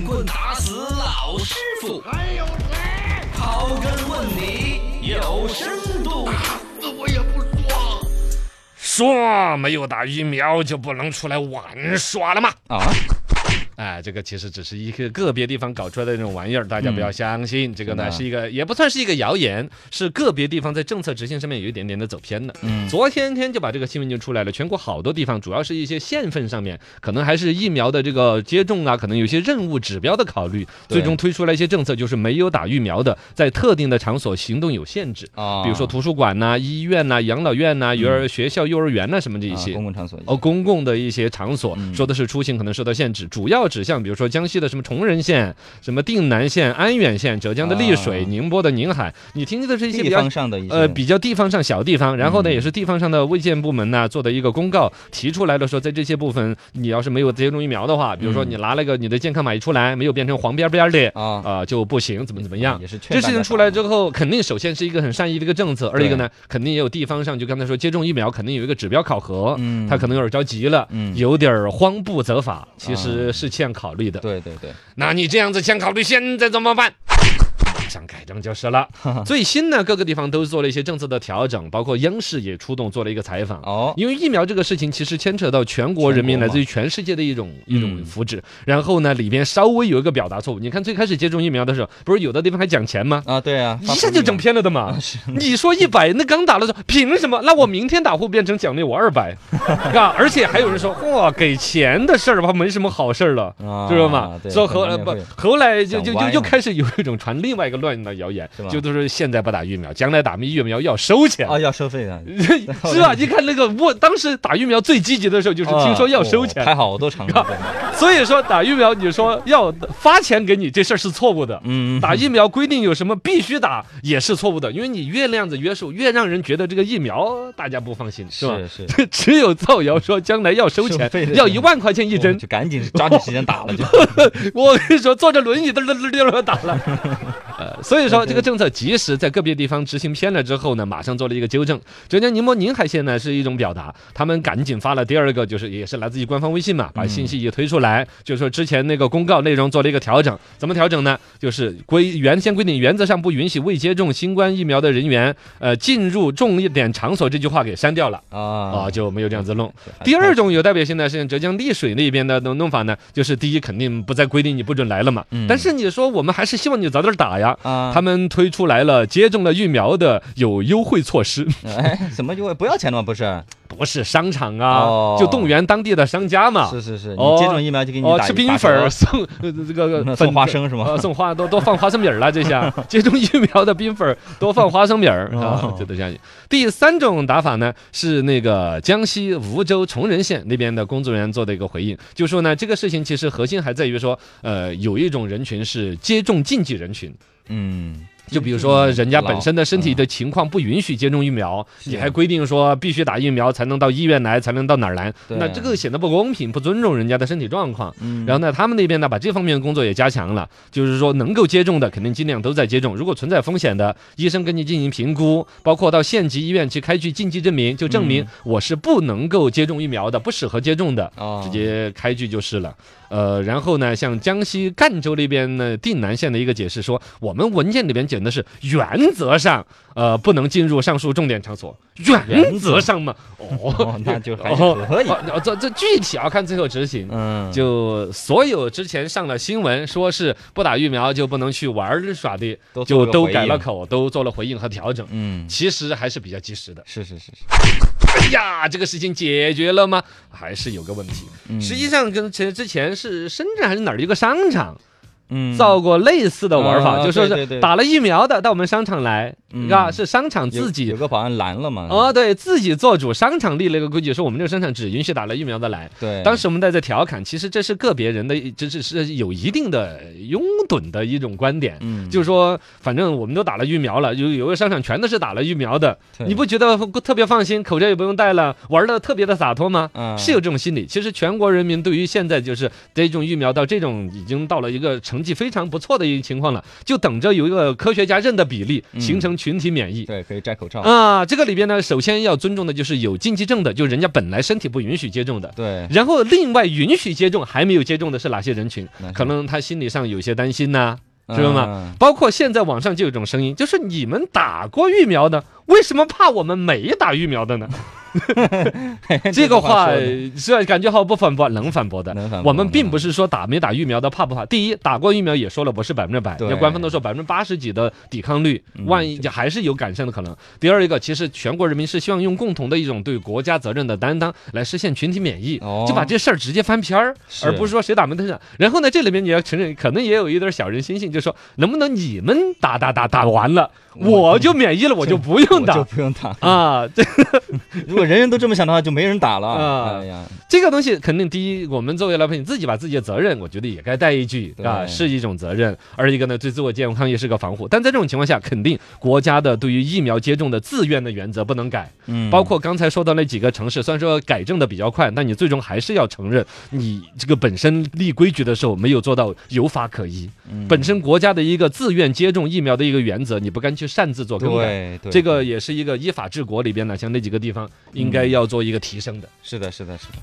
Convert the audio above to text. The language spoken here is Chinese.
闷棍打死老师傅，还有谁？刨根问底有深度。死我也不说。说没有打疫苗就不能出来玩耍了吗？啊，哎，这个其实只是一个个别地方搞出来的那种玩意儿，大家不要相信。这个呢是是一个也不算是一个谣言，是个别地方在政策执行上面有一点点的走偏了。嗯昨天天就把这个新闻就出来了，全国好多地方，主要是一些县份上面，可能还是疫苗的这个接种啊，可能有些任务指标的考虑，最终推出来一些政策，就是没有打疫苗的，在特定的场所行动有限制，啊，比如说图书馆呐、医院呐、养老院呐、幼儿学校、幼儿园呐什么这一啊些。公共场所哦，公共的一些场所嗯说的是出行可能受到限制，主要指向比如说江西的什么崇仁县、什么定南县、安远县、浙江的丽水、啊。宁波的宁海，你听的是一些比地较方上的呃，比较地方上小地方，然后呢，嗯。也是地方上的卫健部门呢做的一个公告，提出来了说，在这些部分，你要是没有接种疫苗的话，比如说嗯。你拿了个你的健康码一出来，没有变成黄边边的，啊，啊、就不行，怎么怎么样也。是劝这事情出来之后，肯定首先是一个很善意的一个政策，二一个呢，肯定也有地方上，就刚才说接种疫苗，肯定有一个指标考核，嗯。他可能有点着急了，嗯。有点慌不择法，其实是欠考虑的。对对对，那你这样子欠考虑，现在怎么办？马上改正就是了。最新呢，各个地方都做了一些政策的调整，包括央视也出动做了一个采访。哦，因为疫苗这个事情，其实牵扯到全国人民，来自于全世界的一种一种嗯福祉。然后呢，里边稍微有一个表达错误。你看最开始接种疫苗的时候，不是有的地方还讲钱吗？啊，对啊，一下就整偏了的嘛！你说一百，那刚打了说凭什么？那我明天打会变成奖励我二百，啊！而且还有人说，哇，给钱的事儿吧，没什么好事儿了。啊知道吗？对说后来不后来就就就又开始有一种传另外一个乱的谣言是吧，就都是现在不打疫苗，将来打疫苗要收钱。啊，要收费的，是吧？你看那个我当时打疫苗最积极的时候，就是听说要收钱啊哦，开好多场了，对 所以说打疫苗你说要发钱给你这事儿是错误的。嗯，打疫苗规定有什么必须打也是错误的，因为你越那样子约束，越让人觉得这个疫苗大家不放心，是吧？是是，只有造谣说将来要收钱要一万块钱一针哦，就赶紧抓紧时间打了就，我跟你说，坐着轮椅嘚嘚嘚嘚嘚打了。呃，所以说这个政策及时在个别地方执行偏了之后呢，马上做了一个纠正。浙江宁波宁海县呢是一种表达，他们赶紧发了第二个，就是也是来自于官方微信嘛，把信息也推出来，就是说之前那个公告内容做了一个调整。怎么调整呢？就是规原先规定原则上不允许未接种新冠疫苗的人员呃进入重点场所这句话给删掉了。啊啊，就没有这样子弄。第二种有代表性的是浙江丽水那边的弄弄法呢，就是第一肯定不再规定你不准来了嘛，嗯但是你说我们还是希望你早点打呀。啊，他们推出来了接种了疫苗的有优惠措施，哎，怎么优惠？不要钱了吗？不是，不是商场啊，哦。就动员当地的商家嘛。是是是，哦你接种疫苗就给你哦，打吃冰粉儿送呃这个 送花生是吗？呃，送花多多放花生米儿了，这下。接种疫苗的冰粉儿多放花生米儿啊哦，这都这样。第三种打法呢，是那个江西梧州崇仁县那边的工作人员做的一个回应，就说呢，这个事情其实核心还在于说，呃，有一种人群是接种禁忌人群。嗯，就比如说，人家本身的身体嗯的情况不允许接种疫苗，你还规定说必须打疫苗才能到医院来，才能到哪儿来，那这个显得不公平，不尊重人家的身体状况。嗯然后呢，他们那边呢把这方面的工作也加强了，就是说能够接种的肯定尽量都在接种，如果存在风险的，医生跟你进行评估，包括到县级医院去开具禁忌证明，就证明嗯我是不能够接种疫苗的，不适合接种的。哦直接开具就是了。呃，然后呢，像江西赣州那边呢，定南县的一个解释说，我们文件里边讲的是原则上，呃，不能进入上述重点场所。原则上嘛，哦哦，那就还是哦可以，哦这这具体要看最后执行。嗯，就所有之前上了新闻说是不打疫苗就不能去玩耍的，就都改了口，都做了回应和调整。嗯，其实还是比较及时的。是是是是，哎呀，这个事情解决了吗？还是有个问题。嗯实际上，跟前之前是深圳还是哪儿一个商场嗯。造过类似的玩法，啊就是打了疫苗的到我们商场来，嗯啊，是商场自己有。个保安拦了嘛，哦，对自己做主，商场立了一个规矩，说我们这个商场只允许打了疫苗的来。对，当时我们在这调侃，其实这是个别人的，这是是有一定的拥趸的一种观点。嗯，就是说，反正我们都打了疫苗了，有有个商场全都是打了疫苗的，对你不觉得特别放心，口罩也不用戴了，玩的特别的洒脱吗？嗯是有这种心理。其实全国人民对于现在就是这种疫苗到这种已经到了一个成绩非常不错的一个情况了，就等着有一个科学家认的比例，嗯形成群体免疫。对，可以摘口罩。啊，这个里边呢，首先要尊重的就是有禁忌症的，就人家本来身体不允许接种的。对，然后另外允许接种还没有接种的是哪些人群？可能他心理上有些担心呐、知道吗？嗯？包括现在网上就有一种声音，就是你们打过疫苗的，为什么怕我们没打疫苗的呢？这个话虽然感觉好不反驳，能反驳的。我们并不是说打没打疫苗的怕不怕。第一，打过疫苗也说了不是百分之百，对那官方都说百分之八十几的抵抗率，嗯万一还是有改善的可能。第二一个，其实全国人民是希望用共同的一种对国家责任的担当来实现群体免疫，哦就把这事儿直接翻篇儿，而不是说谁打没打上。然后呢，这里面你要承认，可能也有一点小人心性，就说能不能你们打打打打完了，我我就免疫了，我就不用我就打。不用打。啊，这如 果人人都这么想的话，就没人打了。啊哎呀，这个东西肯定第一，我们作为老百姓自己把自己的责任，我觉得也该带一句啊，是一种责任。而一个呢，对自我健康也是个防护。但在这种情况下，肯定国家的对于疫苗接种的自愿的原则不能改，嗯，包括刚才说到那几个城市，虽然说改正的比较快，但你最终还是要承认，你这个本身立规矩的时候没有做到有法可依。嗯本身国家的一个自愿接种疫苗的一个原则，你不敢去擅自做更改。这个也是一个依法治国里边呢，像那几个地方应该要做一个提升的。是的，是的，是的。